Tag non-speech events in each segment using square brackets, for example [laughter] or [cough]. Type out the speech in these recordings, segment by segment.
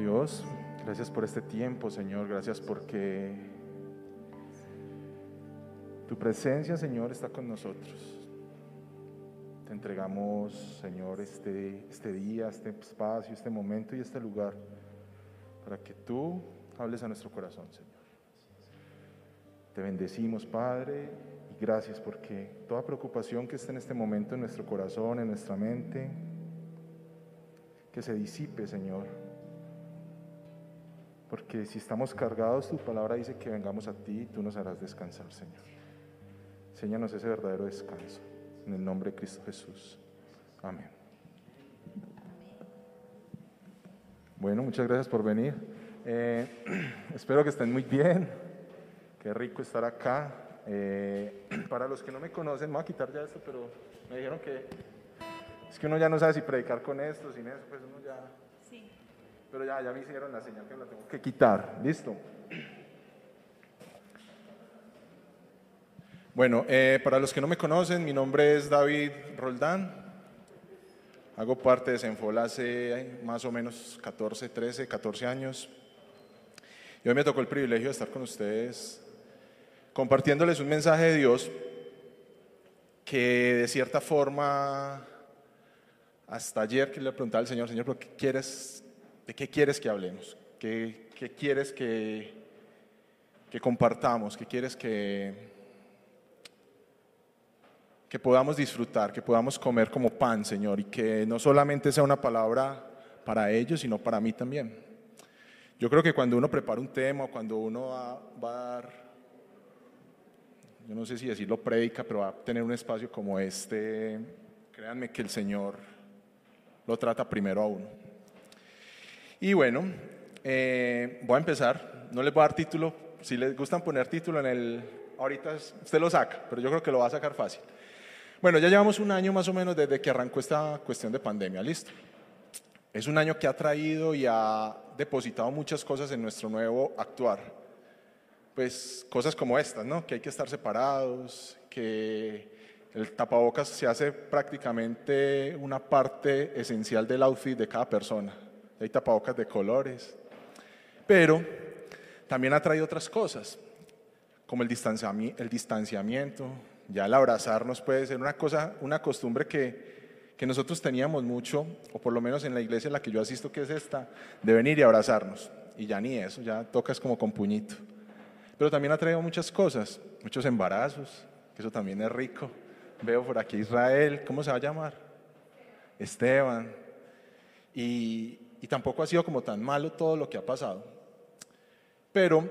Dios, gracias por este tiempo, Señor. Gracias porque tu presencia, Señor, está con nosotros. Te entregamos, Señor, este, este día, este espacio, este momento y este lugar para que tú hables a nuestro corazón, Señor. Te bendecimos, Padre, y gracias porque toda preocupación que esté en este momento en nuestro corazón, en nuestra mente, que se disipe, Señor. Porque si estamos cargados, tu palabra dice que vengamos a ti y tú nos harás descansar, Señor. Enséñanos ese verdadero descanso. En el nombre de Cristo Jesús. Amén. Bueno, muchas gracias por venir. Eh, [clears throat] espero que estén muy bien. Qué rico estar acá. Eh, [clears throat] para los que no me conocen, me voy a quitar ya esto, pero me dijeron que es que uno ya no sabe si predicar con esto, sin eso, pues uno ya. Pero ya, ya me hicieron la señal que la tengo que quitar. Listo. Bueno, eh, para los que no me conocen, mi nombre es David Roldán. Hago parte de Senfol hace más o menos 14, 13, 14 años. Y hoy me tocó el privilegio de estar con ustedes compartiéndoles un mensaje de Dios que de cierta forma hasta ayer que le preguntaba al Señor, Señor, qué quieres, ¿de qué quieres que hablemos? ¿Qué, qué quieres que, que compartamos? ¿Qué quieres que, que podamos disfrutar, que podamos comer como pan, Señor? Y que no solamente sea una palabra para ellos, sino para mí también. Yo creo que cuando uno prepara un tema, cuando uno va, va a dar, yo no sé si decirlo predica, pero va a tener un espacio como este, créanme que el Señor lo trata primero a uno. Y bueno, eh, voy a empezar. No les voy a dar título. Si les gustan poner título en el... Ahorita usted lo saca, pero yo creo que lo va a sacar fácil. Bueno, ya llevamos un año más o menos desde que arrancó esta cuestión de pandemia, listo. Es un año que ha traído y ha depositado muchas cosas en nuestro nuevo actuar. Pues cosas como estas, ¿no? Que hay que estar separados, que el tapabocas se hace prácticamente una parte esencial del outfit de cada persona. Hay tapabocas de colores, pero también ha traído otras cosas, como el distanciamiento, ya el abrazarnos puede ser una cosa, una costumbre que, que nosotros teníamos mucho, o por lo menos en la iglesia en la que yo asisto, que es esta, de venir y abrazarnos. Y ya ni eso, ya tocas como con puñito. Pero también ha traído muchas cosas, muchos embarazos, que eso también es rico Veo por aquí Israel, ¿cómo se va a llamar? Esteban. Y, tampoco ha sido como tan malo todo lo que ha pasado. Pero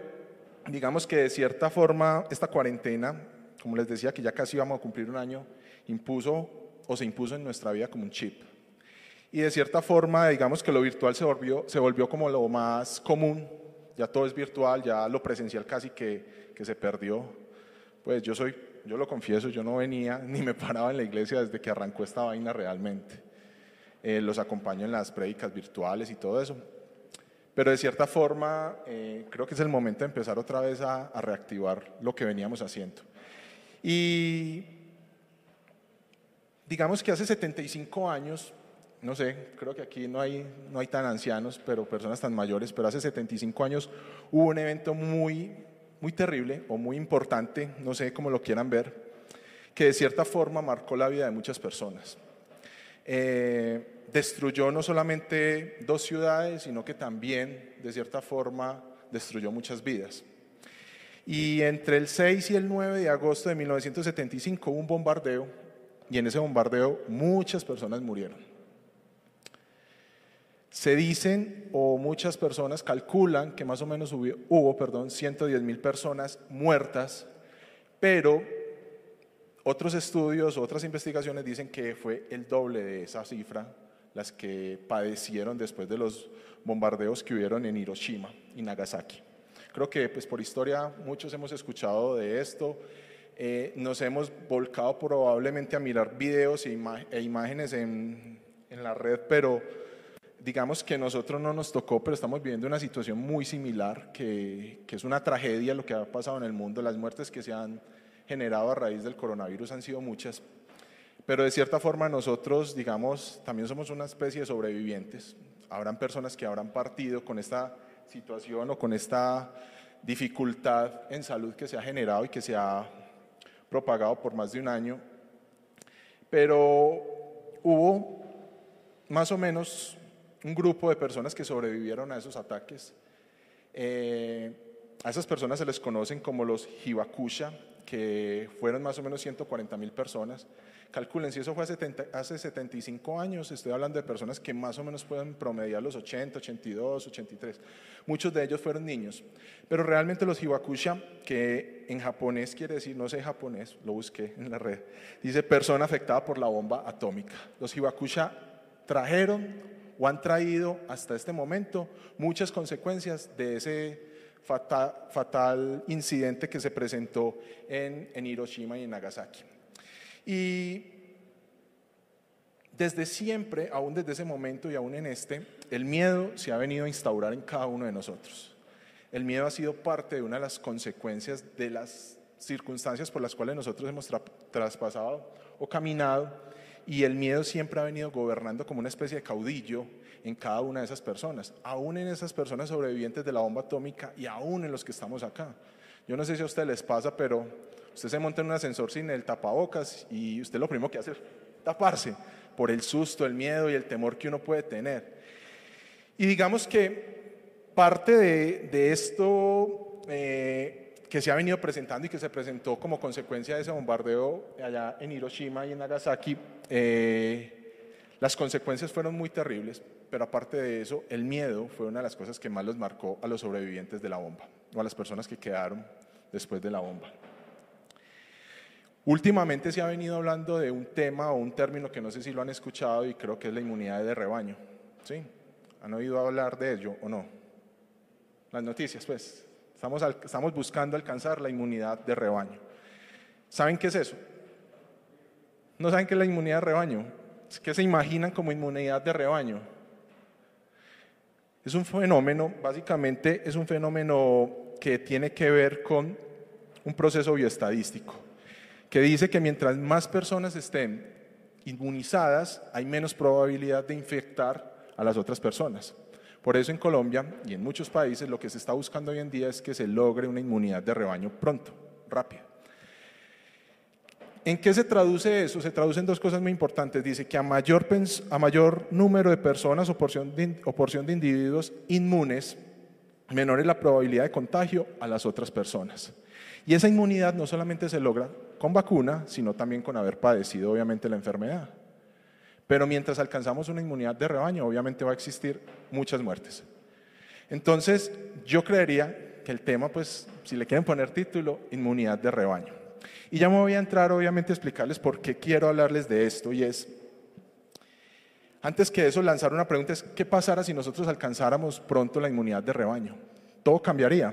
digamos que de cierta forma esta cuarentena, como les decía que ya casi vamos a cumplir un año, impuso o se impuso en nuestra vida como un chip. Y de cierta forma, digamos que lo virtual se volvió, se volvió como lo más común, ya todo es virtual, ya lo presencial casi que, que se perdió. Pues yo soy yo lo confieso, yo no venía [laughs] ni me paraba en la iglesia desde que arrancó esta vaina realmente. Eh, los acompaño en las prédicas virtuales y todo eso. Pero de cierta forma, eh, creo que es el momento de empezar otra vez a, a reactivar lo que veníamos haciendo. Y digamos que hace 75 años, no sé, creo que aquí no hay, no hay tan ancianos, pero personas tan mayores, pero hace 75 años hubo un evento muy muy terrible o muy importante, no sé cómo lo quieran ver, que de cierta forma marcó la vida de muchas personas. Eh, destruyó no solamente dos ciudades, sino que también, de cierta forma, destruyó muchas vidas. Y entre el 6 y el 9 de agosto de 1975 hubo un bombardeo y en ese bombardeo muchas personas murieron. Se dicen o muchas personas calculan que más o menos hubo, hubo perdón, 110 mil personas muertas, pero otros estudios, otras investigaciones dicen que fue el doble de esa cifra las que padecieron después de los bombardeos que hubieron en Hiroshima y Nagasaki. Creo que pues por historia muchos hemos escuchado de esto, eh, nos hemos volcado probablemente a mirar videos e, e imágenes en, en la red, pero digamos que nosotros no nos tocó, pero estamos viviendo una situación muy similar, que, que, es una tragedia lo que ha pasado en el mundo. Las muertes que se han generado a raíz del coronavirus han sido muchas, pero de cierta forma nosotros, digamos, también somos una especie de sobrevivientes. habrán personas que habrán partido con esta situación o con esta dificultad en salud que se ha generado y que se ha propagado por más de un año. Pero hubo más o menos un grupo de personas que sobrevivieron a esos ataques. Eh, a esas personas se les conocen como los Hibakusha, que fueron más o menos 140 mil personas. Calculen, si eso fue hace 75 años, estoy hablando de personas que más o menos pueden promediar los 80, 82, 83. Muchos de ellos fueron niños. Pero realmente los Hibakusha, que en japonés quiere decir, no sé japonés, lo busqué en la red, dice persona afectada por la bomba atómica. Los Hibakusha trajeron o han traído hasta este momento muchas consecuencias de ese fatal, incidente que se presentó en, en Hiroshima y en Nagasaki. Y desde siempre, aún desde ese momento y aún en este, el miedo se ha venido a instaurar en cada uno de nosotros. El miedo ha sido parte de una de las consecuencias de las circunstancias por las cuales nosotros hemos traspasado o caminado y el miedo siempre ha venido gobernando como una especie de caudillo en cada una de esas personas, aún en esas personas sobrevivientes de la bomba atómica y aún en los que estamos acá. Yo no sé si a ustedes les pasa, pero usted se monta en un ascensor sin el tapabocas y usted lo primero que hace es taparse por el susto, el miedo y el temor que uno puede tener. Y digamos que parte de, esto eh, que se ha venido presentando y que se presentó como consecuencia de ese bombardeo allá en Hiroshima y en Nagasaki, eh, las consecuencias fueron muy terribles, pero aparte de eso, el miedo fue una de las cosas que más los marcó a los sobrevivientes de la bomba, o a las personas que quedaron después de la bomba. Últimamente se ha venido hablando de un tema o un término que no sé si lo han escuchado y creo que es la inmunidad de rebaño. ¿Sí? ¿Han oído hablar de ello o no? Las noticias, pues. Estamos, estamos buscando alcanzar la inmunidad de rebaño. ¿Saben qué es eso? ¿No saben qué es la inmunidad de rebaño? ¿Qué se imaginan como inmunidad de rebaño? Es un fenómeno, básicamente es un fenómeno que tiene que ver con un proceso bioestadístico, que dice que mientras más personas estén inmunizadas, hay menos probabilidad de infectar a las otras personas. Por eso en Colombia y en muchos países lo que se está buscando hoy en día es que se logre una inmunidad de rebaño pronto, rápida. ¿En qué se traduce eso? Se traduce en dos cosas muy importantes. Dice que a mayor, número de personas o porción de individuos inmunes, menor es la probabilidad de contagio a las otras personas. Y esa inmunidad no solamente se logra con vacuna, sino también con haber padecido obviamente la enfermedad. Pero mientras alcanzamos una inmunidad de rebaño, obviamente va a existir muchas muertes. Entonces, yo creería que el tema, pues, si le quieren poner título, inmunidad de rebaño. Y ya me voy a entrar obviamente a explicarles por qué quiero hablarles de esto y es, antes que eso, lanzar una pregunta es, ¿qué pasara si nosotros alcanzáramos pronto la inmunidad de rebaño? ¿Todo cambiaría?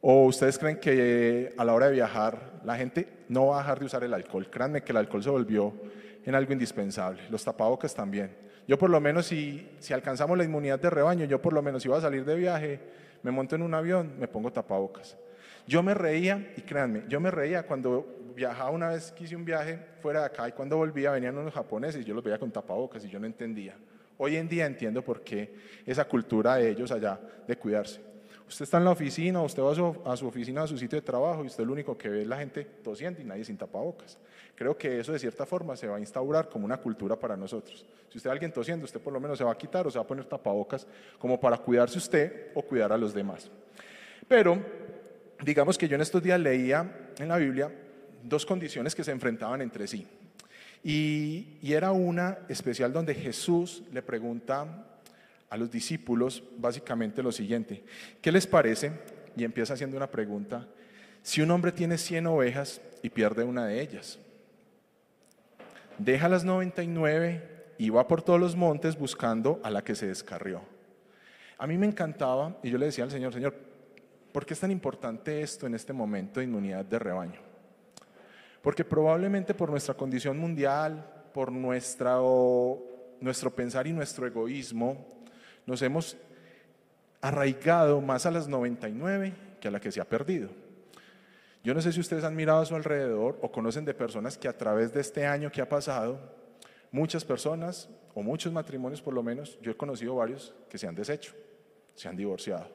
¿O ustedes creen que a la hora de viajar la gente no va a dejar de usar el alcohol? Créanme que el alcohol se volvió en algo indispensable, los tapabocas también. Yo por lo menos si, si alcanzamos la inmunidad de rebaño, yo por lo menos si voy a salir de viaje, me monto en un avión, me pongo tapabocas. Yo me reía, y créanme, yo me reía cuando viajaba una vez hice un viaje fuera de acá y cuando volvía venían unos japoneses y yo los veía con tapabocas y yo no entendía. Hoy en día entiendo por qué esa cultura de ellos allá de cuidarse. Usted está en la oficina, usted va a su, oficina, a su sitio de trabajo y usted lo único que ve la gente tosiendo y nadie sin tapabocas. Creo que eso de cierta forma se va a instaurar como una cultura para nosotros. Si usted a alguien tosiendo, usted por lo menos se va a quitar o se va a poner tapabocas como para cuidarse usted o cuidar a los demás. Pero digamos que yo en estos días leía en la Biblia dos condiciones que se enfrentaban entre sí. Y, era una especial donde Jesús le pregunta a los discípulos básicamente lo siguiente, ¿qué les parece? Y empieza haciendo una pregunta, si un hombre tiene 100 ovejas y pierde una de ellas, deja las 99 y va por todos los montes buscando a la que se descarrió. A mí me encantaba y yo le decía al Señor, Señor, ¿Por qué es tan importante esto en este momento de inmunidad de rebaño? Porque probablemente por nuestra condición mundial, por nuestro pensar y nuestro egoísmo, nos hemos arraigado más a las 99 que a la que se ha perdido. Yo no sé si ustedes han mirado a su alrededor o conocen de personas que a través de este año que ha pasado muchas personas, o muchos matrimonios por lo menos, yo he conocido varios que se han deshecho, se han divorciado.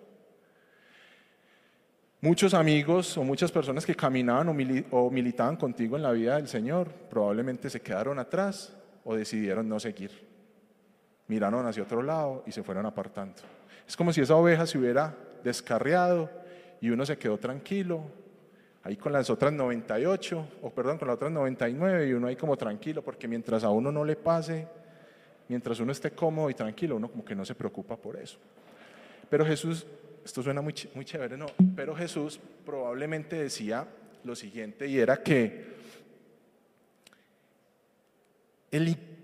Muchos amigos o muchas personas que caminaban o, militaban contigo en la vida del Señor probablemente se quedaron atrás o decidieron no seguir. Miraron hacia otro lado y se fueron apartando. Es como si esa oveja se hubiera descarriado y uno se quedó tranquilo, ahí con las otras 98, o perdón, con las otras 99 y uno ahí como tranquilo, porque mientras a uno no le pase, mientras uno esté cómodo y tranquilo, uno como que no se preocupa por eso. Pero Jesús, esto suena muy, chévere, no, pero Jesús probablemente decía lo siguiente y era que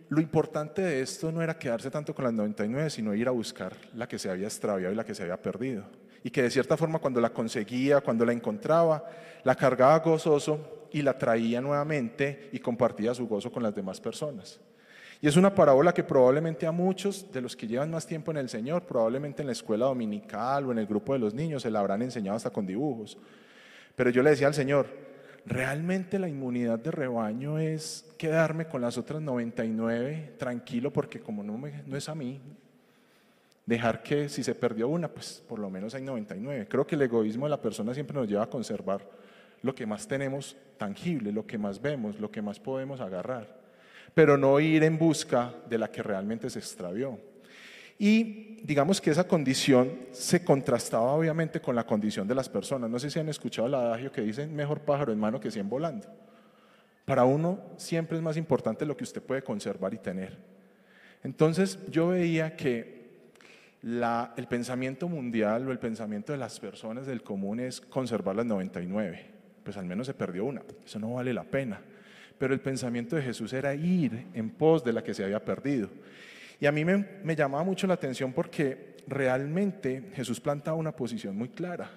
lo importante de esto no era quedarse tanto con las 99, sino ir a buscar la que se había extraviado y la que se había perdido y que de cierta forma cuando la conseguía, cuando la encontraba, la cargaba gozoso y la traía nuevamente y compartía su gozo con las demás personas. Y es una parábola que probablemente a muchos de los que llevan más tiempo en el Señor, probablemente en la escuela dominical o en el grupo de los niños, se la habrán enseñado hasta con dibujos. Pero yo le decía al Señor, realmente la inmunidad de rebaño es quedarme con las otras 99 tranquilo porque como no, no es a mí, dejar que si se perdió una, pues por lo menos hay 99. Creo que el egoísmo de la persona siempre nos lleva a conservar lo que más tenemos tangible, lo que más vemos, lo que más podemos agarrar, pero no ir en busca de la que realmente se extravió. Y digamos que esa condición se contrastaba obviamente con la condición de las personas. No sé si han escuchado el adagio que dice mejor pájaro en mano que cien volando. Para uno siempre es más importante lo que usted puede conservar y tener. Entonces yo veía que el pensamiento mundial o el pensamiento de las personas del común es conservar las 99. Pues al menos se perdió una, eso no vale la pena. Pero el pensamiento de Jesús era ir en pos de la que se había perdido. Y a mí me, me llamaba mucho la atención porque realmente Jesús plantaba una posición muy clara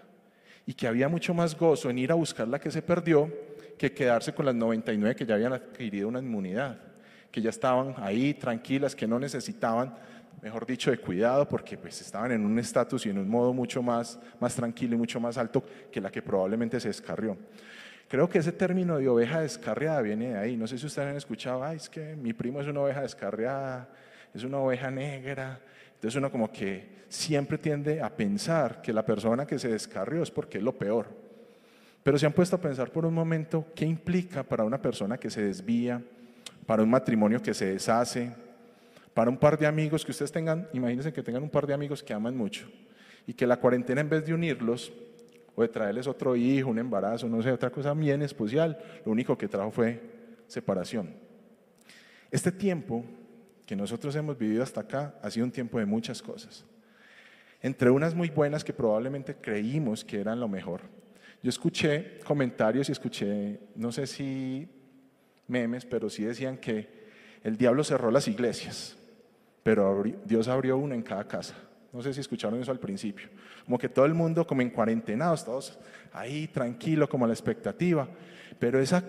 y que había mucho más gozo en ir a buscar la que se perdió que quedarse con las 99 que ya habían adquirido una inmunidad, que ya estaban ahí tranquilas, que no necesitaban mejor dicho, de cuidado, porque pues estaban en un estatus y en un modo mucho más, más tranquilo y mucho más alto que la que probablemente se descarrió. Creo que ese término de oveja descarriada viene de ahí. No sé si ustedes han escuchado, Ay, es que mi primo es una oveja descarriada, es una oveja negra. Entonces uno como que siempre tiende a pensar que la persona que se descarrió es porque es lo peor. Pero se han puesto a pensar por un momento qué implica para una persona que se desvía, para un matrimonio que se deshace, para un par de amigos que ustedes tengan, imagínense que tengan un par de amigos que aman mucho y que la cuarentena en vez de unirlos o de traerles otro hijo, un embarazo, no sé, otra cosa bien especial, lo único que trajo fue separación. Este tiempo que nosotros hemos vivido hasta acá ha sido un tiempo de muchas cosas. Entre unas muy buenas que probablemente creímos que eran lo mejor. Yo escuché comentarios y escuché, no sé si memes, pero sí decían que el diablo cerró las iglesias pero Dios abrió una en cada casa. No sé si escucharon eso al principio. Como que todo el mundo como en cuarentenados, todos ahí tranquilo, como a la expectativa. Pero esa,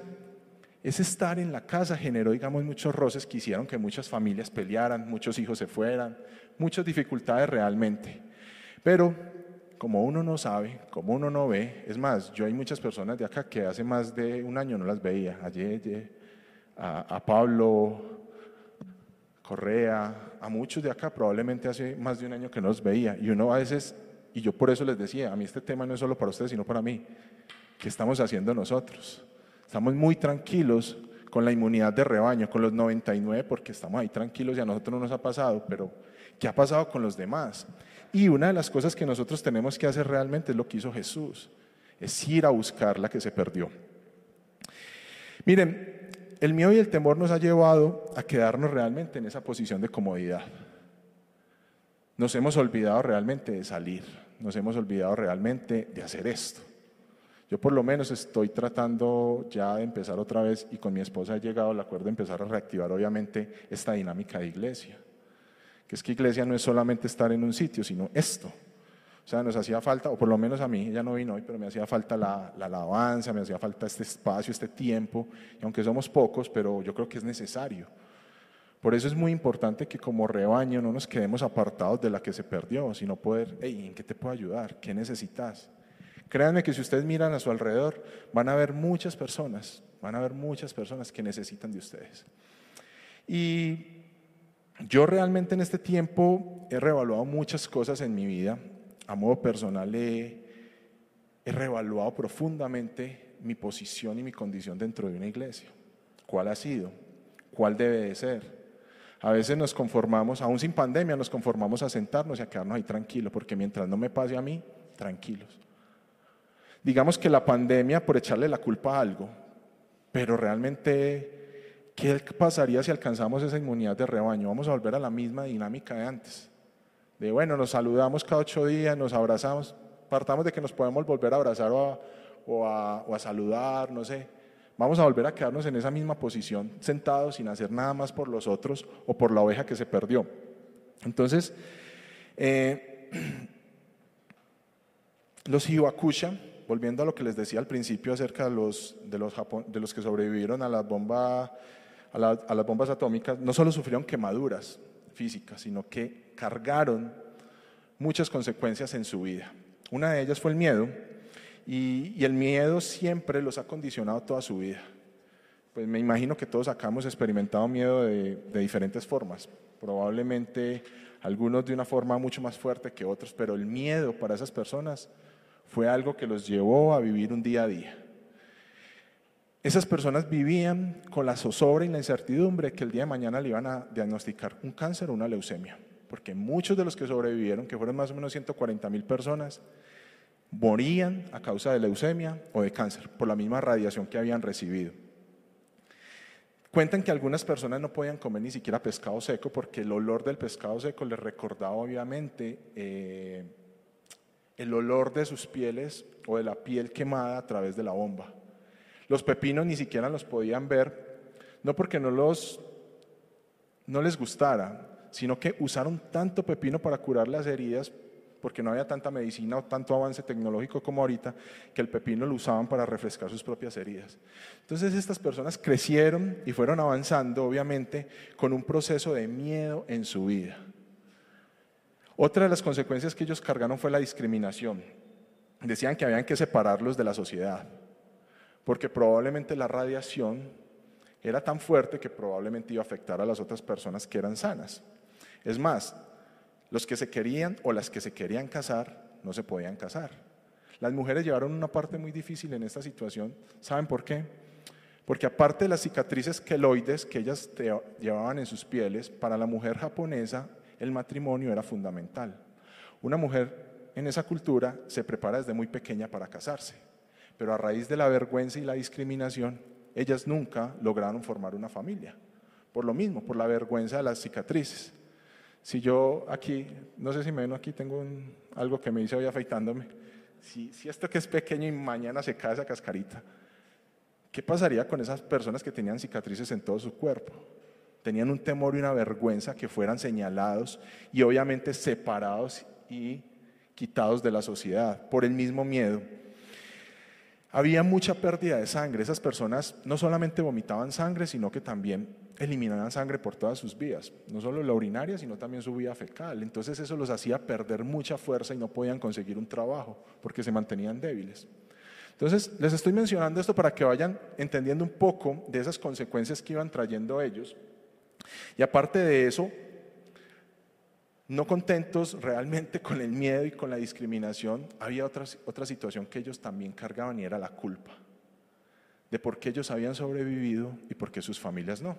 ese estar en la casa generó, digamos, muchos roces que hicieron que muchas familias pelearan, muchos hijos se fueran, muchas dificultades realmente. Pero como uno no sabe, como uno no ve, es más, yo hay muchas personas de acá que hace más de un año no las veía. Ayer, a, a Pablo, Correa, a muchos de acá probablemente hace más de un año que no los veía. Y uno a veces, y yo por eso les decía, a mí este tema no es solo para ustedes, sino para mí. ¿Qué estamos haciendo nosotros? Estamos muy tranquilos con la inmunidad de rebaño, con los 99, porque estamos ahí tranquilos y a nosotros no nos ha pasado, pero ¿qué ha pasado con los demás? Y una de las cosas que nosotros tenemos que hacer realmente es lo que hizo Jesús, es ir a buscar la que se perdió. Miren, el miedo y el temor nos ha llevado a quedarnos realmente en esa posición de comodidad. Nos hemos olvidado realmente de salir, nos hemos olvidado realmente de hacer esto. Yo por lo menos estoy tratando ya de empezar otra vez y con mi esposa he llegado al acuerdo de empezar a reactivar obviamente esta dinámica de iglesia. Que es que iglesia no es solamente estar en un sitio, sino esto. O sea, nos hacía falta, o por lo menos a mí, ella no vino hoy, pero me hacía falta la, alabanza, me hacía falta este espacio, este tiempo, y aunque somos pocos, pero yo creo que es necesario. Por eso es muy importante que como rebaño no nos quedemos apartados de la que se perdió, sino poder, hey, ¿en qué te puedo ayudar? ¿Qué necesitas? Créanme que si ustedes miran a su alrededor, van a ver muchas personas, van a ver muchas personas que necesitan de ustedes. Y yo realmente en este tiempo he reevaluado muchas cosas en mi vida. A modo personal he, he reevaluado profundamente mi posición y mi condición dentro de una iglesia. ¿Cuál ha sido? ¿Cuál debe de ser? A veces nos conformamos, aún sin pandemia, nos conformamos a sentarnos y a quedarnos ahí tranquilos, porque mientras no me pase a mí, tranquilos. Digamos que la pandemia por echarle la culpa a algo, pero realmente, ¿qué pasaría si alcanzamos esa inmunidad de rebaño? Vamos a volver a la misma dinámica de antes. De bueno, nos saludamos cada ocho días, nos abrazamos, partamos de que nos podemos volver a abrazar o a saludar, no sé Vamos a volver a quedarnos en esa misma posición, sentados sin hacer nada más por los otros o por la oveja que se perdió. Entonces, eh, [clears throat] los Hiwakusha, volviendo a lo que les decía al principio acerca de los, de los, que sobrevivieron a, a, a las bombas atómicas, no solo sufrieron quemaduras físicas, sino que cargaron muchas consecuencias en su vida. Una de ellas fue el miedo, y, el miedo siempre los ha condicionado toda su vida. Pues me imagino que todos acá hemos experimentado miedo de, diferentes formas, probablemente algunos de una forma mucho más fuerte que otros, pero el miedo para esas personas fue algo que los llevó a vivir un día a día. Esas personas vivían con la zozobra y la incertidumbre que el día de mañana le iban a diagnosticar un cáncer o una leucemia, porque muchos de los que sobrevivieron, que fueron más o menos 140 mil personas, morían a causa de leucemia o de cáncer por la misma radiación que habían recibido. Cuentan que algunas personas no podían comer ni siquiera pescado seco porque el olor del pescado seco les recordaba obviamente eh, el olor de sus pieles o de la piel quemada a través de la bomba. Los pepinos ni siquiera los podían ver, no porque no, los, no les gustara, sino que usaron tanto pepino para curar las heridas porque no había tanta medicina o tanto avance tecnológico como ahorita, que el pepino lo usaban para refrescar sus propias heridas. Entonces estas personas crecieron y fueron avanzando, obviamente, con un proceso de miedo en su vida. Otra de las consecuencias que ellos cargaron fue la discriminación. Decían que habían que separarlos de la sociedad, porque probablemente la radiación era tan fuerte que probablemente iba a afectar a las otras personas que eran sanas. Es más, los que se querían o las que se querían casar no se podían casar. Las mujeres llevaron una parte muy difícil en esta situación. ¿Saben por qué? Porque aparte de las cicatrices queloides que ellas llevaban en sus pieles, para la mujer japonesa el matrimonio era fundamental. Una mujer en esa cultura se prepara desde muy pequeña para casarse, pero a raíz de la vergüenza y la discriminación, ellas nunca lograron formar una familia. Por lo mismo, por la vergüenza de las cicatrices. Si yo aquí, no sé si me ven aquí, tengo algo que me hice hoy afeitándome. Si, si esto que es pequeño y mañana se cae esa cascarita, ¿qué pasaría con esas personas que tenían cicatrices en todo su cuerpo? Tenían un temor y una vergüenza que fueran señalados y obviamente separados y quitados de la sociedad por el mismo miedo. Había mucha pérdida de sangre. Esas personas no solamente vomitaban sangre, sino que también eliminaban sangre por todas sus vías, no solo la urinaria, sino también su vía fecal. Entonces eso los hacía perder mucha fuerza y no podían conseguir un trabajo porque se mantenían débiles. Entonces les estoy mencionando esto para que vayan entendiendo un poco de esas consecuencias que iban trayendo ellos. Y aparte de eso, no contentos realmente con el miedo y con la discriminación, había otra, otra situación que ellos también cargaban y era la culpa de por qué ellos habían sobrevivido y por qué sus familias no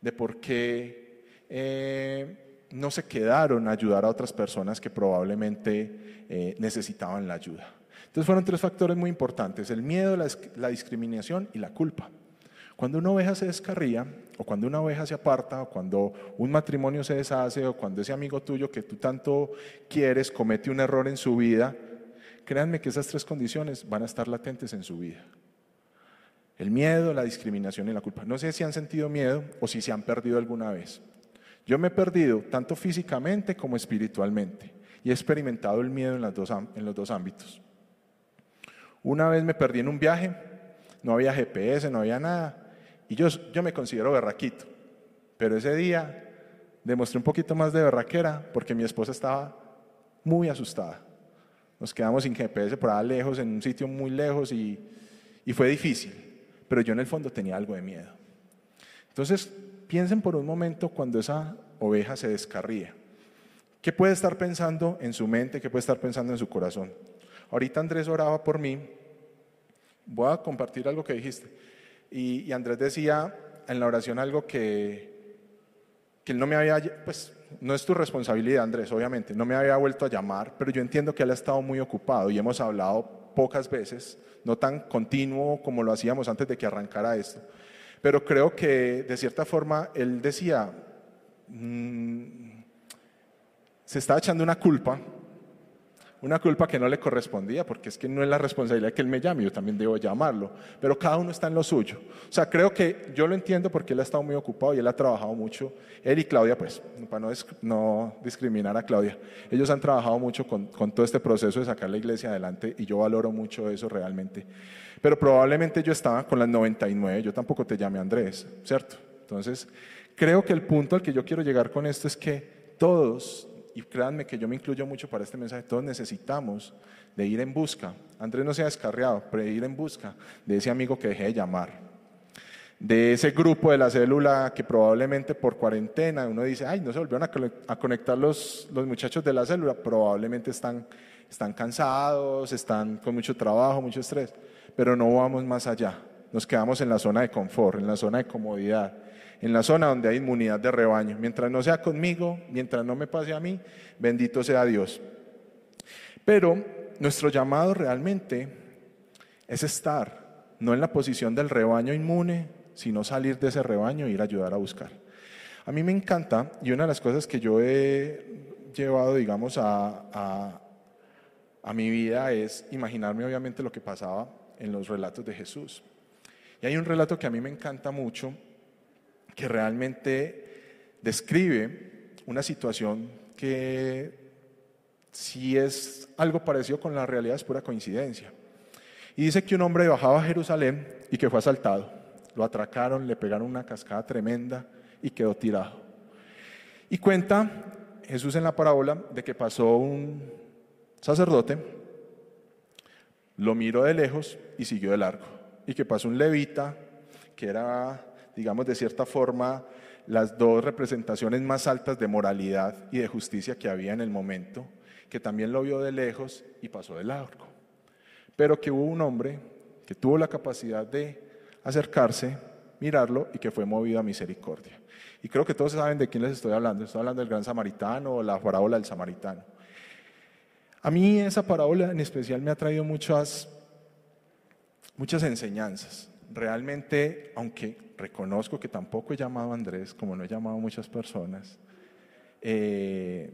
de por qué eh, no se quedaron a ayudar a otras personas que probablemente eh, necesitaban la ayuda. Entonces fueron tres factores muy importantes, el miedo, la, discriminación y la culpa. Cuando una oveja se descarría, o cuando una oveja se aparta, o cuando un matrimonio se deshace, o cuando ese amigo tuyo que tú tanto quieres comete un error en su vida, créanme que esas tres condiciones van a estar latentes en su vida. El miedo, la discriminación y la culpa. No sé si han sentido miedo o si se han perdido alguna vez. Yo me he perdido tanto físicamente como espiritualmente y he experimentado el miedo en, los dos ámbitos. Una vez me perdí en un viaje, no había GPS, no había nada, y yo, yo me considero berraquito, pero ese día demostré un poquito más de berraquera porque mi esposa estaba muy asustada. Nos quedamos sin GPS por allá lejos, en un sitio muy lejos y, y fue difícil pero yo en el fondo tenía algo de miedo. Entonces, piensen por un momento cuando esa oveja se descarría. ¿Qué puede estar pensando en su mente? ¿Qué puede estar pensando en su corazón? Ahorita Andrés oraba por mí. Voy a compartir algo que dijiste. Y, Andrés decía en la oración algo que, que él no me había, pues no es tu responsabilidad, Andrés, obviamente, no me había vuelto a llamar, pero yo entiendo que él ha estado muy ocupado y hemos hablado pocas veces, no tan continuo como lo hacíamos antes de que arrancara esto. Pero creo que de cierta forma él decía, mm, se está echando una culpa una culpa que no le correspondía, porque es que no es la responsabilidad que él me llame, yo también debo llamarlo, pero cada uno está en lo suyo. O sea, creo que yo lo entiendo porque él ha estado muy ocupado y él ha trabajado mucho. Él y Claudia, pues, para no, discriminar a Claudia, ellos han trabajado mucho con, con todo este proceso de sacar la iglesia adelante y yo valoro mucho eso realmente. Pero probablemente yo estaba con las 99, yo tampoco te llamé Andrés, ¿cierto? Entonces, creo que el punto al que yo quiero llegar con esto es que todos y créanme que yo me incluyo mucho para este mensaje, todos necesitamos de ir en busca. Andrés no se ha descarriado, pero de ir en busca de ese amigo que dejé de llamar. De ese grupo de la célula que probablemente por cuarentena uno dice, ay, no se volvieron a conectar los, los muchachos de la célula, probablemente están, están cansados, están con mucho trabajo, mucho estrés, pero no vamos más allá. Nos quedamos en la zona de confort, en la zona de comodidad en la zona donde hay inmunidad de rebaño. Mientras no sea conmigo, mientras no me pase a mí, bendito sea Dios. Pero nuestro llamado realmente es estar, no en la posición del rebaño inmune, sino salir de ese rebaño e ir a ayudar a buscar. A mí me encanta, y una de las cosas que yo he llevado, digamos, a, a mi vida es imaginarme obviamente lo que pasaba en los relatos de Jesús. Y hay un relato que a mí me encanta mucho, que realmente describe una situación que si es algo parecido con la realidad es pura coincidencia. Y dice que un hombre bajaba a Jerusalén y que fue asaltado. Lo atracaron, le pegaron una cascada tremenda y quedó tirado. Y cuenta Jesús en la parábola de que pasó un sacerdote, lo miró de lejos y siguió de largo. Y que pasó un levita, que era digamos, de cierta forma, las dos representaciones más altas de moralidad y de justicia que había en el momento, que también lo vio de lejos y pasó de largo. Pero que hubo un hombre que tuvo la capacidad de acercarse, mirarlo y que fue movido a misericordia. Y creo que todos saben de quién les estoy hablando. Estoy hablando del gran samaritano o la parábola del samaritano. A mí esa parábola en especial me ha traído muchas, muchas enseñanzas. Realmente, aunque reconozco que tampoco he llamado a Andrés, como no he llamado a muchas personas. Eh,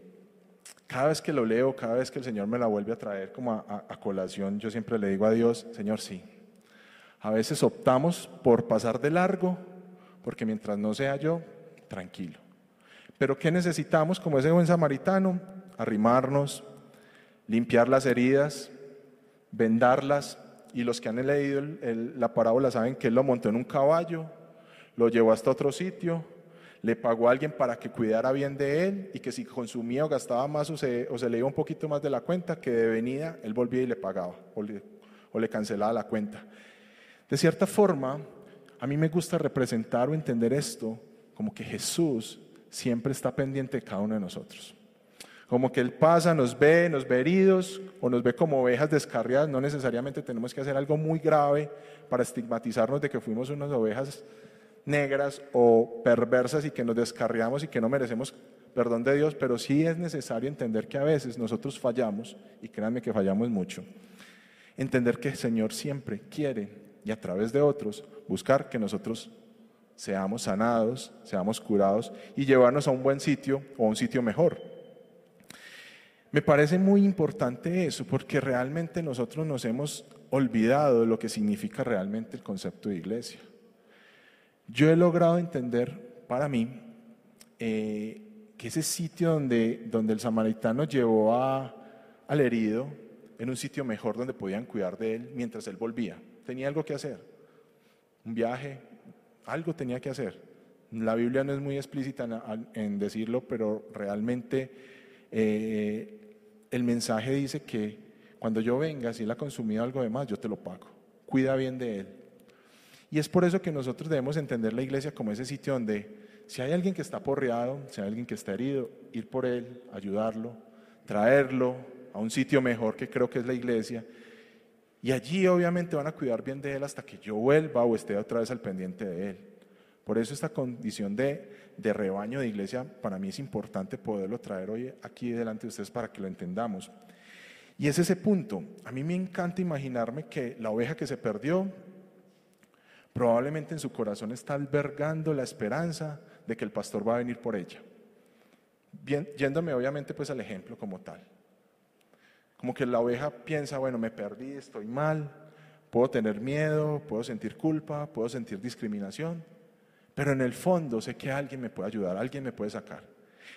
cada vez que lo leo, cada vez que el Señor me la vuelve a traer como a, a, colación, yo siempre le digo a Dios, Señor, sí. A veces optamos por pasar de largo, porque mientras no sea yo, tranquilo. Pero ¿qué necesitamos como ese buen samaritano? Arrimarnos, limpiar las heridas, vendarlas. Y los que han leído la parábola saben que él lo montó en un caballo, lo llevó hasta otro sitio, le pagó a alguien para que cuidara bien de él y que si consumía o gastaba más o se, le iba un poquito más de la cuenta, que de venida él volvía y le pagaba o le cancelaba la cuenta. De cierta forma, a mí me gusta representar o entender esto como que Jesús siempre está pendiente de cada uno de nosotros. Como que Él pasa, nos ve, nos ve heridos o nos ve como ovejas descarriadas. No necesariamente tenemos que hacer algo muy grave para estigmatizarnos de que fuimos unas ovejas negras o perversas y que nos descarriamos y que no merecemos perdón de Dios, pero sí es necesario entender que a veces nosotros fallamos, y créanme que fallamos mucho, entender que el Señor siempre quiere, y a través de otros, buscar que nosotros seamos sanados, seamos curados y llevarnos a un buen sitio o a un sitio mejor. Me parece muy importante eso porque realmente nosotros nos hemos olvidado de lo que significa realmente el concepto de iglesia. Yo he logrado entender para mí eh, que ese sitio donde, donde el samaritano llevó a, al herido en un sitio mejor donde podían cuidar de él mientras él volvía. Tenía algo que hacer, un viaje, algo tenía que hacer. La Biblia no es muy explícita en, decirlo, pero realmente eh, el mensaje dice que cuando yo venga, si él ha consumido algo de más, yo te lo pago. Cuida bien de él. Y es por eso que nosotros debemos entender la iglesia como ese sitio donde si hay alguien que está porreado, si hay alguien que está herido, ir por él, ayudarlo, traerlo a un sitio mejor que creo que es la iglesia. Y allí obviamente van a cuidar bien de él hasta que yo vuelva o esté otra vez al pendiente de él. Por eso esta condición de, de rebaño de iglesia para mí es importante poderlo traer hoy aquí delante de ustedes para que lo entendamos. Y es ese punto. A mí me encanta imaginarme que la oveja que se perdió probablemente en su corazón está albergando la esperanza de que el pastor va a venir por ella. Bien, yéndome obviamente pues al ejemplo como tal. Como que la oveja piensa, bueno, me perdí, estoy mal, puedo tener miedo, puedo sentir culpa, puedo sentir discriminación, pero en el fondo sé que alguien me puede ayudar, alguien me puede sacar.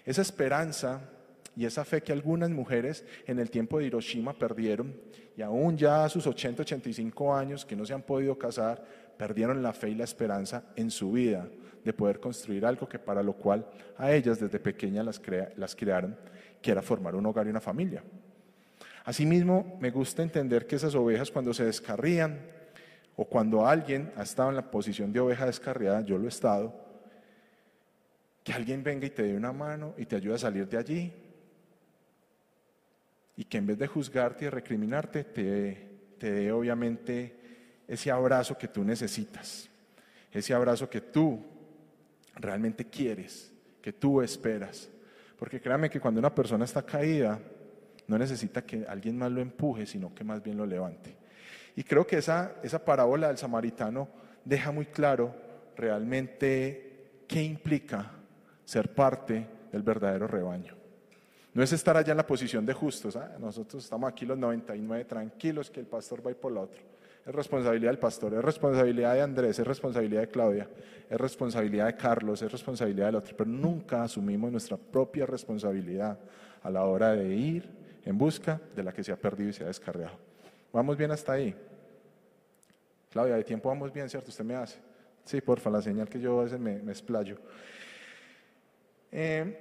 Esa esperanza y esa fe que algunas mujeres en el tiempo de Hiroshima perdieron, y aún ya a sus 80, 85 años que no se han podido casar, perdieron la fe y la esperanza en su vida de poder construir algo que para lo cual a ellas desde pequeñas las, crearon, que era formar un hogar y una familia. Asimismo, me gusta entender que esas ovejas cuando se descarrían o cuando alguien ha estado en la posición de oveja descarriada, yo lo he estado, que alguien venga y te dé una mano y te ayude a salir de allí, y que en vez de juzgarte y recriminarte, te, te dé obviamente ese abrazo que tú necesitas, ese abrazo que tú realmente quieres, que tú esperas. Porque créame que cuando una persona está caída, no necesita que alguien más lo empuje, sino que más bien lo levante. Y creo que esa, esa parábola del samaritano deja muy claro realmente qué implica ser parte del verdadero rebaño. No es estar allá en la posición de justos. ¿ah? Nosotros estamos aquí los 99 tranquilos que el pastor va a ir por la otra. Es responsabilidad del pastor, es responsabilidad de Andrés, es responsabilidad de Claudia, es responsabilidad de Carlos, es responsabilidad del otro. Pero nunca asumimos nuestra propia responsabilidad a la hora de ir en busca de la que se ha perdido y se ha descargado. ¿Vamos bien hasta ahí? Claudia, de tiempo vamos bien, ¿cierto? Usted me hace. Sí, porfa, la señal que yo a veces me, me explayo. Eh,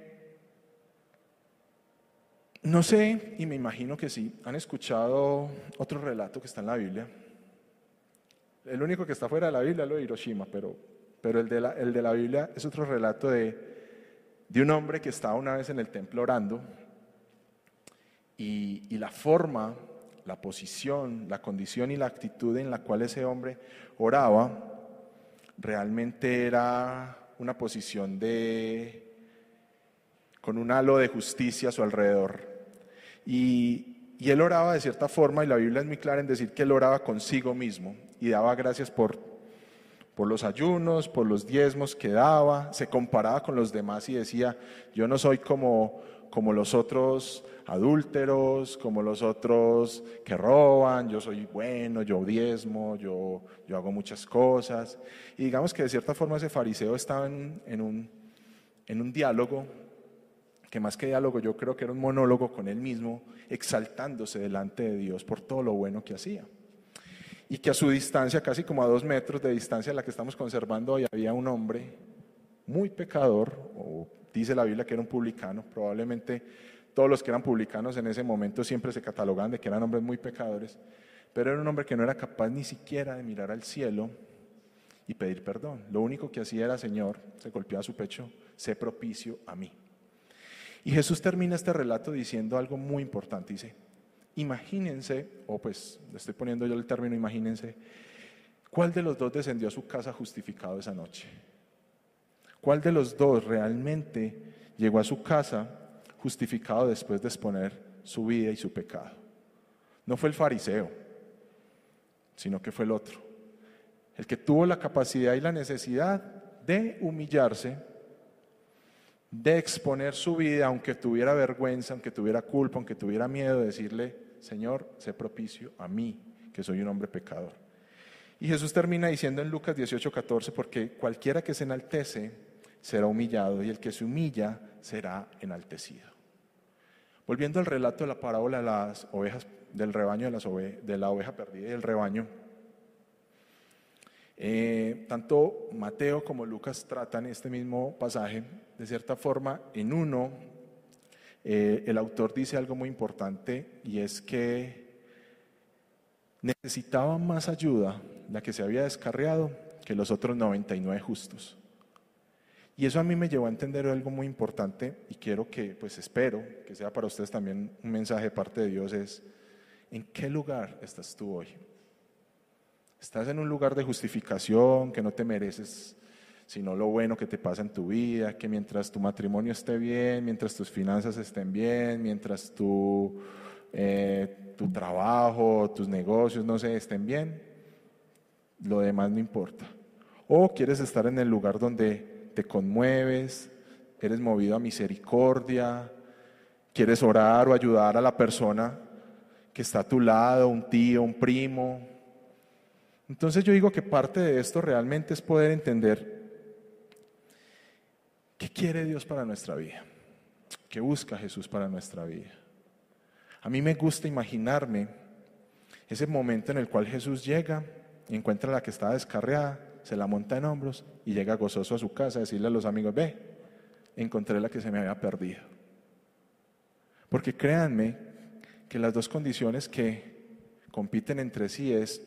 no sé, y me imagino que sí, han escuchado otro relato que está en la Biblia. El único que está fuera de la Biblia es lo de Hiroshima, pero, pero el, de la, el de la Biblia es otro relato de, de un hombre que estaba una vez en el templo orando y, y la forma, la posición, la condición y la actitud en la cual ese hombre oraba realmente era una posición de con un halo de justicia a su alrededor. Y, él oraba de cierta forma, y la Biblia es muy clara en decir que él oraba consigo mismo y daba gracias por, por los ayunos, por los diezmos que daba, se comparaba con los demás y decía, yo no soy como, como los otros adúlteros, como los otros que roban, yo soy bueno, yo diezmo, yo, yo hago muchas cosas. Y digamos que de cierta forma ese fariseo estaba en, en, un, en un diálogo que más que diálogo yo creo que era un monólogo con él mismo, exaltándose delante de Dios por todo lo bueno que hacía. Y que a su distancia, casi como a dos metros de distancia la que estamos conservando hoy, había un hombre muy pecador, o dice la Biblia que era un publicano, probablemente todos los que eran publicanos en ese momento siempre se catalogan de que eran hombres muy pecadores, pero era un hombre que no era capaz ni siquiera de mirar al cielo y pedir perdón. Lo único que hacía era, Señor, se golpeaba su pecho, sé propicio a mí. Y Jesús termina este relato diciendo algo muy importante. Dice, imagínense, o pues le estoy poniendo yo el término imagínense, ¿cuál de los dos descendió a su casa justificado esa noche? ¿Cuál de los dos realmente llegó a su casa justificado después de exponer su vida y su pecado? No fue el fariseo, sino que fue el otro. El que tuvo la capacidad y la necesidad de humillarse de exponer su vida, aunque tuviera vergüenza, aunque tuviera culpa, aunque tuviera miedo, de decirle, Señor, sé propicio a mí, que soy un hombre pecador. Y Jesús termina diciendo en Lucas 18, 14, porque cualquiera que se enaltece será humillado y el que se humilla será enaltecido. Volviendo al relato de la parábola de las ovejas, del rebaño de, las de la oveja perdida y el rebaño, eh, tanto Mateo como Lucas tratan este mismo pasaje. De cierta forma, en uno, eh, el autor dice algo muy importante y es que necesitaba más ayuda la que se había descarriado que los otros 99 justos. Y eso a mí me llevó a entender algo muy importante y quiero que, pues espero que sea para ustedes también un mensaje de parte de Dios es, ¿en qué lugar estás tú hoy? ¿Estás en un lugar de justificación que no te mereces sino lo bueno que te pasa en tu vida, que mientras tu matrimonio esté bien, mientras tus finanzas estén bien, mientras tu, eh, tu trabajo, tus negocios, no sé, estén bien, lo demás no importa. O quieres estar en el lugar donde te conmueves, eres movido a misericordia, quieres orar o ayudar a la persona que está a tu lado, un tío, un primo. Entonces yo digo que parte de esto realmente es poder entender ¿Qué quiere Dios para nuestra vida? ¿Qué busca Jesús para nuestra vida? A mí me gusta imaginarme ese momento en el cual Jesús llega y encuentra a la que estaba descarriada, se la monta en hombros y llega gozoso a su casa a decirle a los amigos, ve, encontré la que se me había perdido. Porque créanme que las dos condiciones que compiten entre sí es,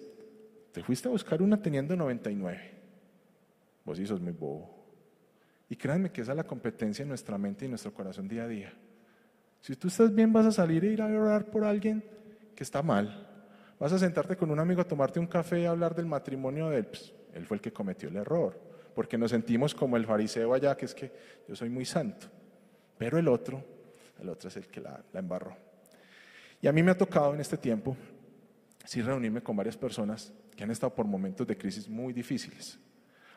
te fuiste a buscar una teniendo 99. Vos sí sos muy bobo. Y créanme que esa es la competencia en nuestra mente y nuestro corazón día a día. Si tú estás bien, vas a salir e ir a orar por alguien que está mal. Vas a sentarte con un amigo a tomarte un café y hablar del matrimonio de él. Pues, él fue el que cometió el error. Porque nos sentimos como el fariseo allá, que es que yo soy muy santo. Pero el otro, el otro es el que la, embarró. Y a mí me ha tocado en este tiempo, reunirme con varias personas que han estado por momentos de crisis muy difíciles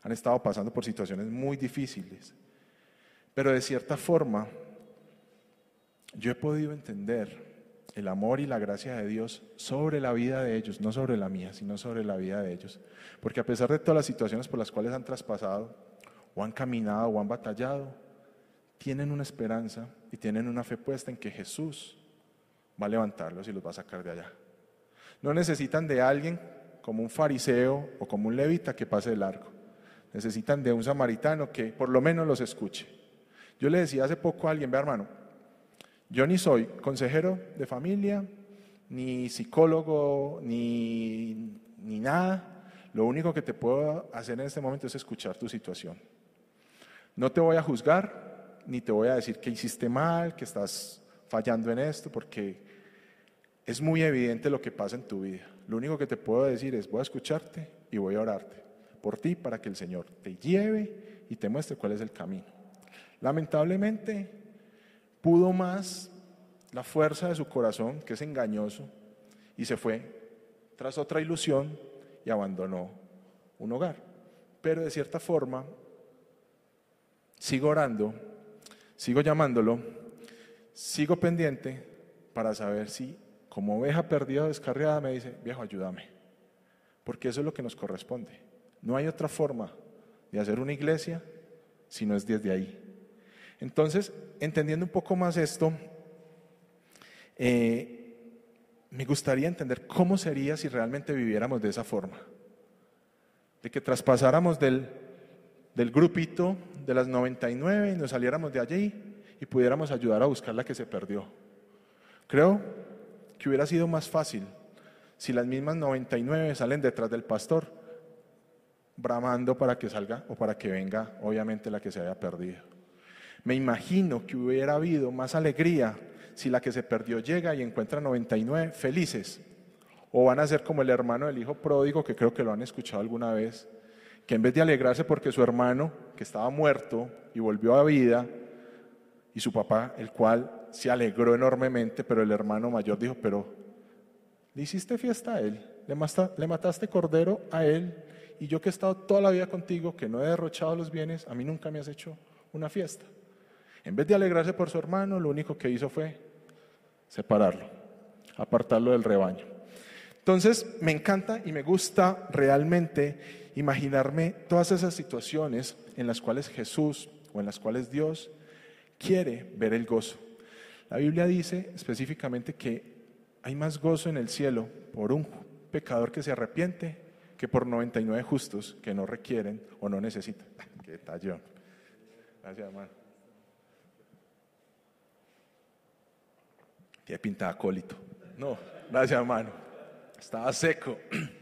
han estado pasando por situaciones muy difíciles. Pero de cierta forma, yo he podido entender el amor y la gracia de Dios sobre la vida de ellos, no sobre la mía, sino sobre la vida de ellos. Porque a pesar de todas las situaciones por las cuales han traspasado, o han caminado, o han batallado, tienen una esperanza y tienen una fe puesta en que Jesús va a levantarlos y los va a sacar de allá. No necesitan de alguien como un fariseo o como un levita que pase de largo. Necesitan de un samaritano que por lo menos los escuche. Yo le decía hace poco a alguien, ve hermano, yo ni soy consejero de familia, ni psicólogo, ni, ni nada. Lo único que te puedo hacer en este momento es escuchar tu situación. No te voy a juzgar, ni te voy a decir que hiciste mal, que estás fallando en esto, porque es muy evidente lo que pasa en tu vida. Lo único que te puedo decir es, voy a escucharte y voy a orarte por ti para que el Señor te lleve y te muestre cuál es el camino. Lamentablemente, pudo más la fuerza de su corazón, que es engañoso, y se fue tras otra ilusión y abandonó un hogar. Pero de cierta forma, sigo orando, sigo llamándolo, sigo pendiente para saber si como oveja perdida o descarriada me dice, viejo, ayúdame, porque eso es lo que nos corresponde. No hay otra forma de hacer una iglesia si no es desde ahí. Entonces, entendiendo un poco más esto, eh, me gustaría entender cómo sería si realmente viviéramos de esa forma. De que traspasáramos del, del grupito de las 99 y nos saliéramos de allí y pudiéramos ayudar a buscar la que se perdió. Creo que hubiera sido más fácil si las mismas 99 salen detrás del pastor bramando para que salga o para que venga, obviamente, la que se haya perdido. Me imagino que hubiera habido más alegría si la que se perdió llega y encuentra 99 felices. O van a ser como el hermano del hijo pródigo, que creo que lo han escuchado alguna vez, que en vez de alegrarse porque su hermano, que estaba muerto y volvió a vida, y su papá, el cual se alegró enormemente, pero el hermano mayor dijo, pero le hiciste fiesta a él, le mataste cordero a él, y yo que he estado toda la vida contigo, que no he derrochado los bienes, a mí nunca me has hecho una fiesta. En vez de alegrarse por su hermano, lo único que hizo fue separarlo, apartarlo del rebaño. Entonces, me encanta y me gusta realmente imaginarme todas esas situaciones en las cuales Jesús o en las cuales Dios quiere ver el gozo. La Biblia dice específicamente que hay más gozo en el cielo por un pecador que se arrepiente que por 99 justos que no requieren o no necesitan. [laughs] Qué tallón. Gracias, hermano. Tiene pinta acólito. No, gracias, hermano. Estaba seco. [clears throat]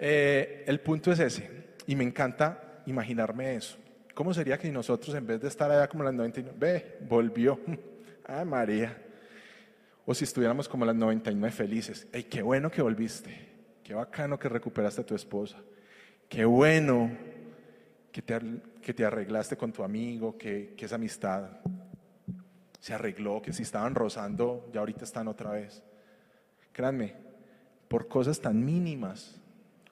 Eh, el punto es ese. Y me encanta imaginarme eso. ¿cómo sería que nosotros en vez de estar allá como las 99, ve, volvió? [laughs] Ah, María. O si estuviéramos como las 99 felices. ¡Ey, qué bueno que volviste! ¡Qué bacano que recuperaste a tu esposa! ¡Qué bueno que te, que te arreglaste con tu amigo, que, que esa amistad se arregló, que si estaban rozando, ya ahorita están otra vez. Créanme, por cosas tan mínimas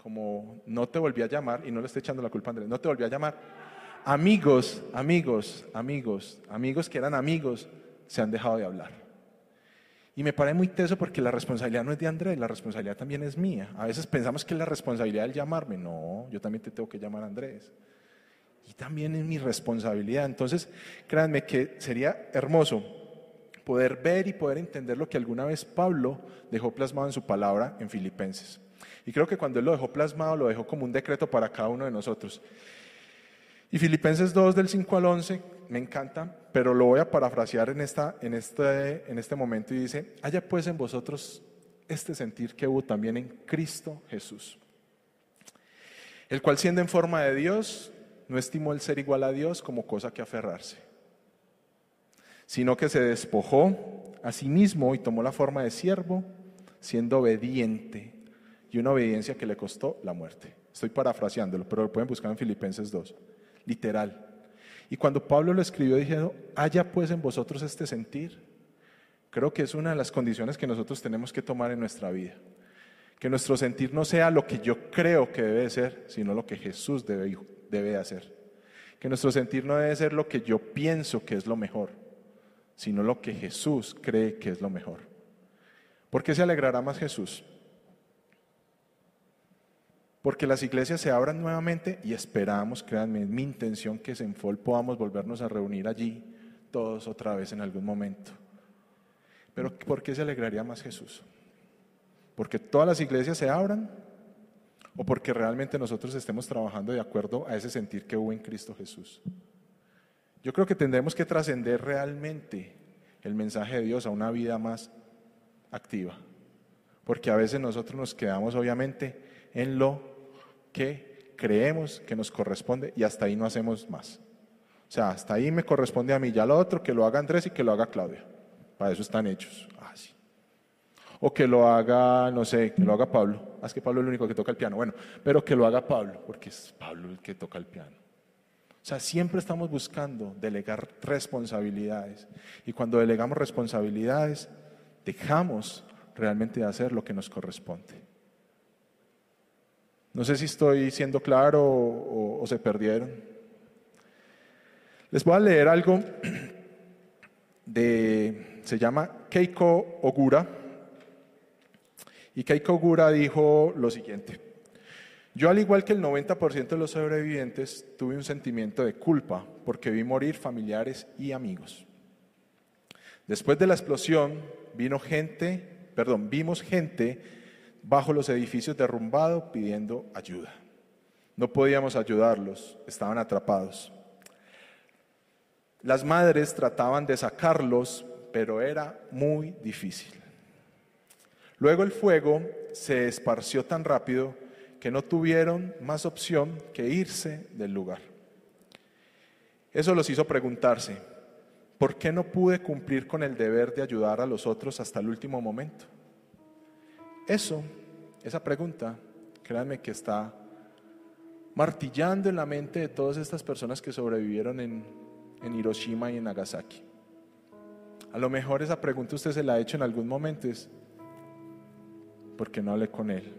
como no te volví a llamar, y no le estoy echando la culpa a Andrés, no te volví a llamar. Amigos, amigos, amigos, amigos que eran amigos, se han dejado de hablar. Y me parece muy teso porque la responsabilidad no es de Andrés, la responsabilidad también es mía. A veces pensamos que es la responsabilidad del llamarme. No, yo también te tengo que llamar a Andrés. Y también es mi responsabilidad. Entonces, créanme que sería hermoso poder ver y poder entender lo que alguna vez Pablo dejó plasmado en su palabra en Filipenses. Y creo que cuando él lo dejó plasmado, lo dejó como un decreto para cada uno de nosotros. Y Filipenses 2 del 5 al 11 me encanta, pero lo voy a parafrasear en, esta, en, este, en este momento y dice, haya pues en vosotros este sentir que hubo también en Cristo Jesús, el cual siendo en forma de Dios, no estimó el ser igual a Dios como cosa que aferrarse, sino que se despojó a sí mismo y tomó la forma de siervo, siendo obediente, y una obediencia que le costó la muerte. Estoy parafraseándolo, pero lo pueden buscar en Filipenses 2, literal. Y cuando Pablo lo escribió, dijeron, haya pues en vosotros este sentir. Creo que es una de las condiciones que nosotros tenemos que tomar en nuestra vida. Que nuestro sentir no sea lo que yo creo que debe ser, sino lo que Jesús debe, debe hacer. Que nuestro sentir no debe ser lo que yo pienso que es lo mejor, sino lo que Jesús cree que es lo mejor. ¿Por qué se alegrará más Jesús? porque las iglesias se abran nuevamente y esperamos, créanme, es mi intención que en FOL podamos volvernos a reunir allí todos otra vez en algún momento. Pero ¿por qué se alegraría más Jesús? ¿Porque todas las iglesias se abran? ¿O porque realmente nosotros estemos trabajando de acuerdo a ese sentir que hubo en Cristo Jesús? Yo creo que tendremos que trascender realmente el mensaje de Dios a una vida más activa. Porque a veces nosotros nos quedamos obviamente en lo que creemos que nos corresponde y hasta ahí no hacemos más. O sea, hasta ahí me corresponde a mí, ya lo otro que lo haga Andrés y que lo haga Claudia. Para eso están hechos. Ah, o que lo haga, no sé, que lo haga Pablo. Ah, es que Pablo es el único que toca el piano. Bueno, pero que lo haga Pablo, porque es Pablo el que toca el piano. O sea, siempre estamos buscando delegar responsabilidades. Y cuando delegamos responsabilidades, dejamos realmente de hacer lo que nos corresponde. No sé si estoy siendo claro o, se perdieron. Les voy a leer algo de, se llama Keiko Ogura. Y Keiko Ogura dijo lo siguiente. Yo, al igual que el 90% de los sobrevivientes, tuve un sentimiento de culpa porque vi morir familiares y amigos. Después de la explosión, vino gente, perdón, vimos gente bajo los edificios derrumbados pidiendo ayuda. No podíamos ayudarlos, estaban atrapados. Las madres trataban de sacarlos, pero era muy difícil. Luego el fuego se esparció tan rápido que no tuvieron más opción que irse del lugar. Eso los hizo preguntarse, ¿por qué no pude cumplir con el deber de ayudar a los otros hasta el último momento? Eso, esa pregunta, créanme que está martillando en la mente de todas estas personas que sobrevivieron en, Hiroshima y en Nagasaki. A lo mejor esa pregunta usted se la ha hecho en algún momento, ¿por qué no hablé con él?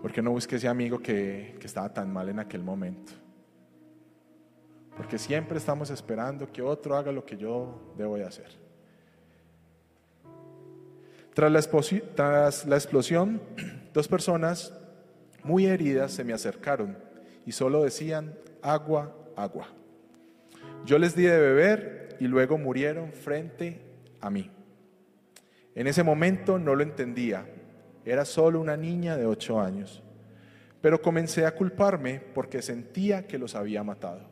¿Por qué no busqué ese amigo que, que estaba tan mal en aquel momento? Porque siempre estamos esperando que otro haga lo que yo debo de hacer. Tras la, explosión, [clears throat] dos personas muy heridas se me acercaron y solo decían agua, agua. Yo les di de beber y luego murieron frente a mí. En ese momento no lo entendía, era solo una niña de ocho años, pero comencé a culparme porque sentía que los había matado.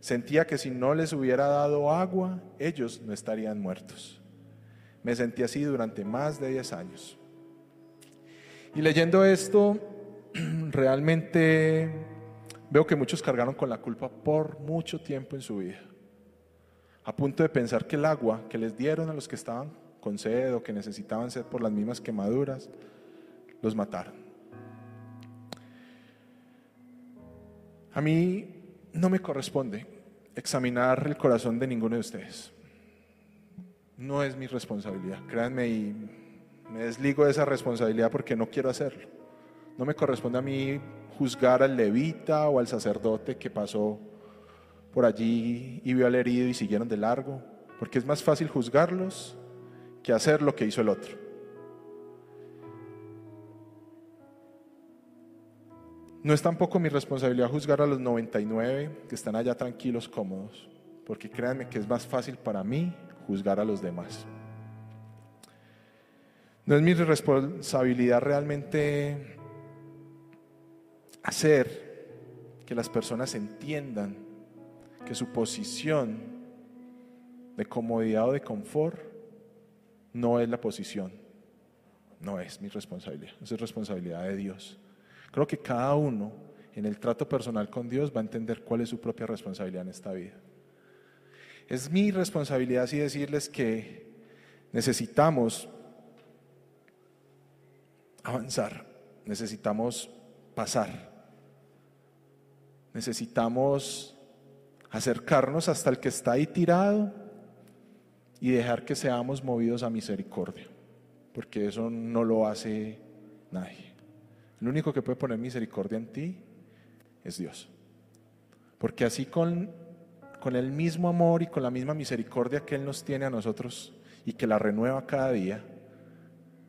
Sentía que si no les hubiera dado agua, ellos no estarían muertos. Me sentí así durante más de 10 años. Y leyendo esto, [clears throat] realmente Veo que muchos cargaron con la culpa por mucho tiempo en su vida, a punto de pensar que el agua que les dieron a los que estaban con sed o que necesitaban sed por las mismas quemaduras, los mataron. A mí no me corresponde examinar el corazón de ninguno de ustedes. No es mi responsabilidad, créanme, y me desligo de esa responsabilidad porque no quiero hacerlo. No me corresponde a mí juzgar al levita o al sacerdote que pasó por allí y vio al herido y siguieron de largo, porque es más fácil juzgarlos que hacer lo que hizo el otro. No es tampoco mi responsabilidad juzgar a los 99 que están allá tranquilos, cómodos, porque créanme que es más fácil para mí juzgar a los demás. No es mi responsabilidad realmente hacer que las personas entiendan que su posición de comodidad o de confort no es la posición, no es mi responsabilidad, es responsabilidad de Dios. Creo que cada uno en el trato personal con Dios va a entender cuál es su propia responsabilidad en esta vida. Es mi responsabilidad así decirles que necesitamos avanzar, necesitamos pasar, necesitamos acercarnos hasta el que está ahí tirado y dejar que seamos movidos a misericordia, porque eso no lo hace nadie. El único que puede poner misericordia en ti es Dios. Porque así con, con el mismo amor y con la misma misericordia que Él nos tiene a nosotros y que la renueva cada día,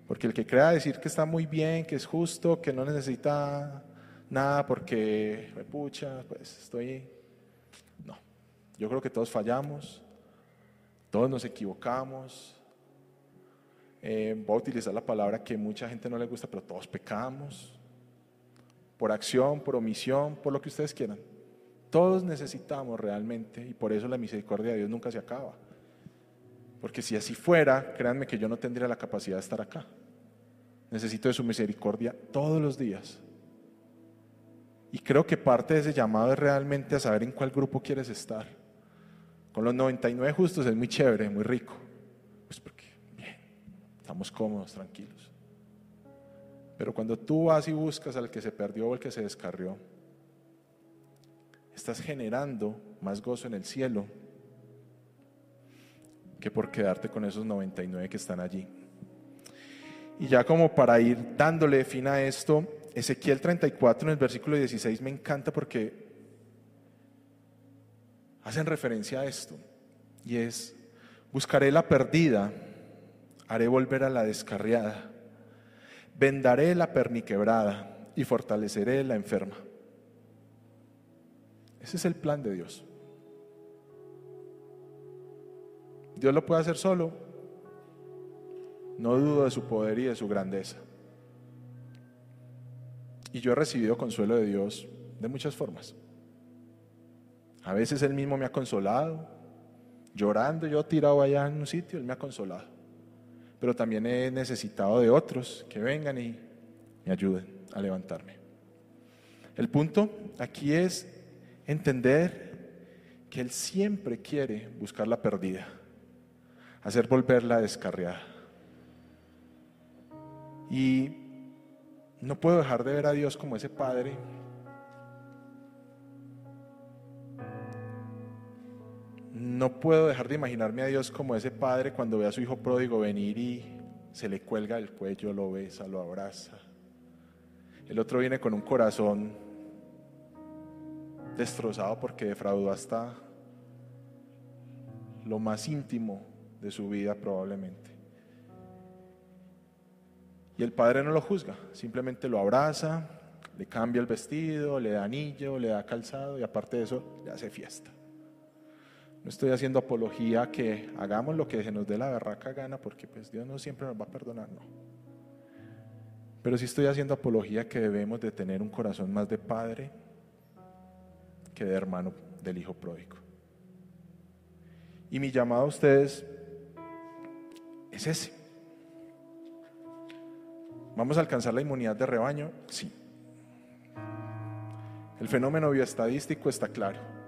porque el que crea decir que está muy bien, que es justo, que no necesita nada porque, pucha, pues estoy... No, yo creo que todos fallamos, todos nos equivocamos. Eh, voy a utilizar la palabra que mucha gente no le gusta, pero todos pecamos por acción, por omisión, por lo que ustedes quieran. Todos necesitamos realmente y por eso la misericordia de Dios nunca se acaba. Porque si así fuera, créanme que yo no tendría la capacidad de estar acá. Necesito de su misericordia todos los días. Y creo que parte de ese llamado es realmente a saber en cuál grupo quieres estar. Con los 99 justos es muy chévere, muy rico. Pues porque, bien, estamos cómodos, tranquilos. Pero cuando tú vas y buscas al que se perdió o al que se descarrió, estás generando más gozo en el cielo que por quedarte con esos 99 que están allí. Y ya como para ir dándole fin a esto, Ezequiel 34 en el versículo 16 me encanta porque hacen referencia a esto. Y es, buscaré la perdida, haré volver a la descarriada vendaré la perniquebrada y fortaleceré la enferma. Ese es el plan de Dios. Dios lo puede hacer solo. No dudo de su poder y de su grandeza. Y yo he recibido consuelo de Dios de muchas formas. A veces Él mismo me ha consolado, llorando, yo tirado allá en un sitio, Él me ha consolado pero también he necesitado de otros que vengan y me ayuden a levantarme. El punto aquí es entender que Él siempre quiere buscar la perdida, hacer volver la descarriada. Y no puedo dejar de ver a Dios como ese Padre no puedo dejar de imaginarme a Dios como ese padre cuando ve a su hijo pródigo venir y se le cuelga el cuello, lo besa, lo abraza. El otro viene con un corazón destrozado porque defraudó hasta lo más íntimo de su vida probablemente. Y el padre no lo juzga, simplemente lo abraza, le cambia el vestido, le da anillo, le da calzado y aparte de eso le hace fiesta. No estoy haciendo apología que hagamos lo que se nos dé la barraca gana, porque pues Dios no siempre nos va a perdonar, no. Pero sí estoy haciendo apología que debemos de tener un corazón más de padre que de hermano del hijo pródigo. Y mi llamado a ustedes es ese. ¿Vamos a alcanzar la inmunidad de rebaño? Sí. El fenómeno bioestadístico está claro.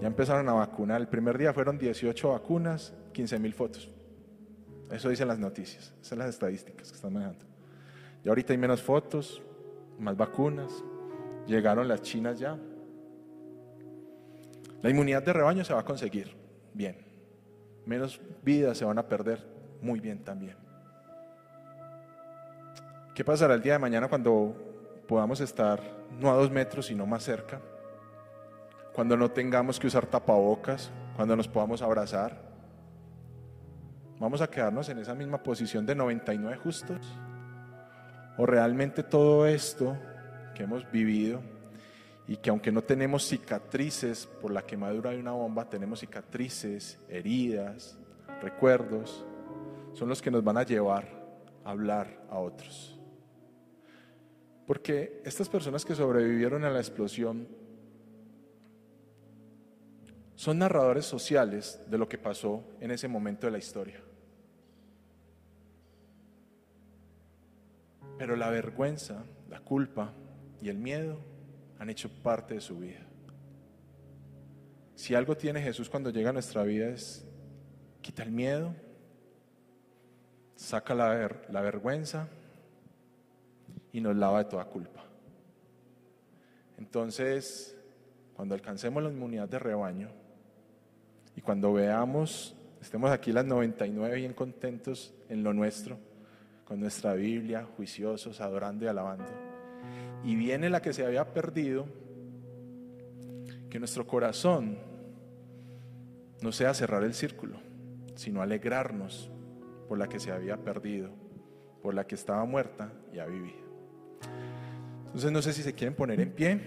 Ya empezaron a vacunar. El primer día fueron 18 vacunas, 15 mil fotos. Eso dicen las noticias, esas son las estadísticas que están manejando. Y ahorita hay menos fotos, más vacunas. Llegaron las chinas ya. La inmunidad de rebaño se va a conseguir. Bien. Menos vidas se van a perder. Muy bien también. ¿Qué pasará el día de mañana cuando podamos estar no a dos metros, sino más cerca? Cuando no tengamos que usar tapabocas, cuando nos podamos abrazar. ¿Vamos a quedarnos en esa misma posición de 99 justos? ¿O realmente todo esto que hemos vivido y que aunque no tenemos cicatrices por la quemadura de una bomba, tenemos cicatrices, heridas, recuerdos, son los que nos van a llevar a hablar a otros. Porque estas personas que sobrevivieron a la explosión son narradores sociales de lo que pasó en ese momento de la historia. Pero la vergüenza, la culpa y el miedo han hecho parte de su vida. Si algo tiene Jesús cuando llega a nuestra vida es quita el miedo, saca la, la vergüenza y nos lava de toda culpa. Entonces, cuando alcancemos la inmunidad de rebaño y cuando veamos, estemos aquí las 99 bien contentos en lo nuestro, con nuestra Biblia, juiciosos, adorando y alabando, y viene la que se había perdido, que nuestro corazón no sea cerrar el círculo, sino alegrarnos por la que se había perdido, por la que estaba muerta y ha vivido. Entonces no sé si se quieren poner en pie.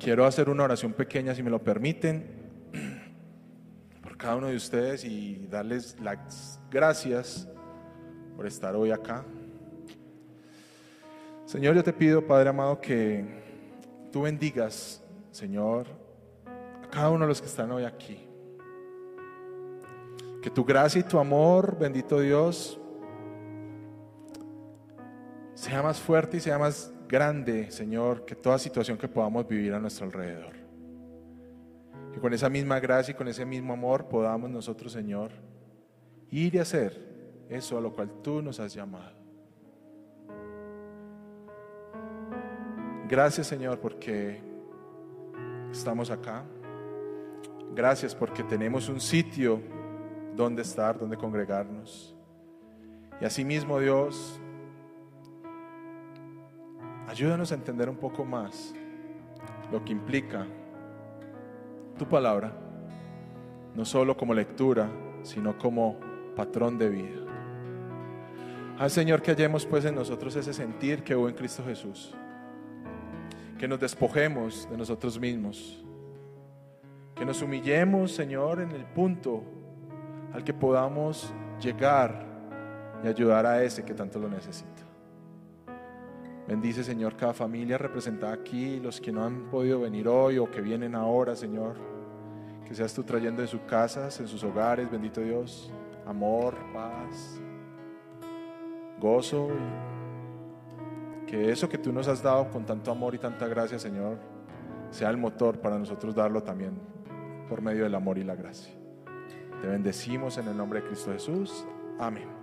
Quiero hacer una oración pequeña, si me lo permiten, [clears throat] por cada uno de ustedes y darles las gracias por estar hoy acá. Señor, yo te pido, Padre amado, que tú bendigas, Señor, a cada uno de los que están hoy aquí. Que tu gracia y tu amor, bendito Dios, sea más fuerte y sea más grande, Señor, que toda situación que podamos vivir a nuestro alrededor. Que con esa misma gracia y con ese mismo amor podamos nosotros, Señor, ir y hacer eso a lo cual tú nos has llamado. Gracias Señor porque estamos acá. Gracias porque tenemos un sitio donde estar, donde congregarnos. Y asimismo Dios, ayúdanos a entender un poco más lo que implica tu palabra, no solo como lectura, sino como patrón de vida. Al Señor que hallemos pues en nosotros ese sentir que hubo en Cristo Jesús que nos despojemos de nosotros mismos, que nos humillemos, Señor, en el punto al que podamos llegar y ayudar a ese que tanto lo necesita. Bendice, Señor, cada familia representada aquí, los que no han podido venir hoy o que vienen ahora, Señor. Que seas tú trayendo en sus casas, en sus hogares, bendito Dios, amor, paz, gozo que eso que tú nos has dado con tanto amor y tanta gracia, Señor, sea el motor para nosotros darlo también por medio del amor y la gracia. Te bendecimos en el nombre de Cristo Jesús. Amén.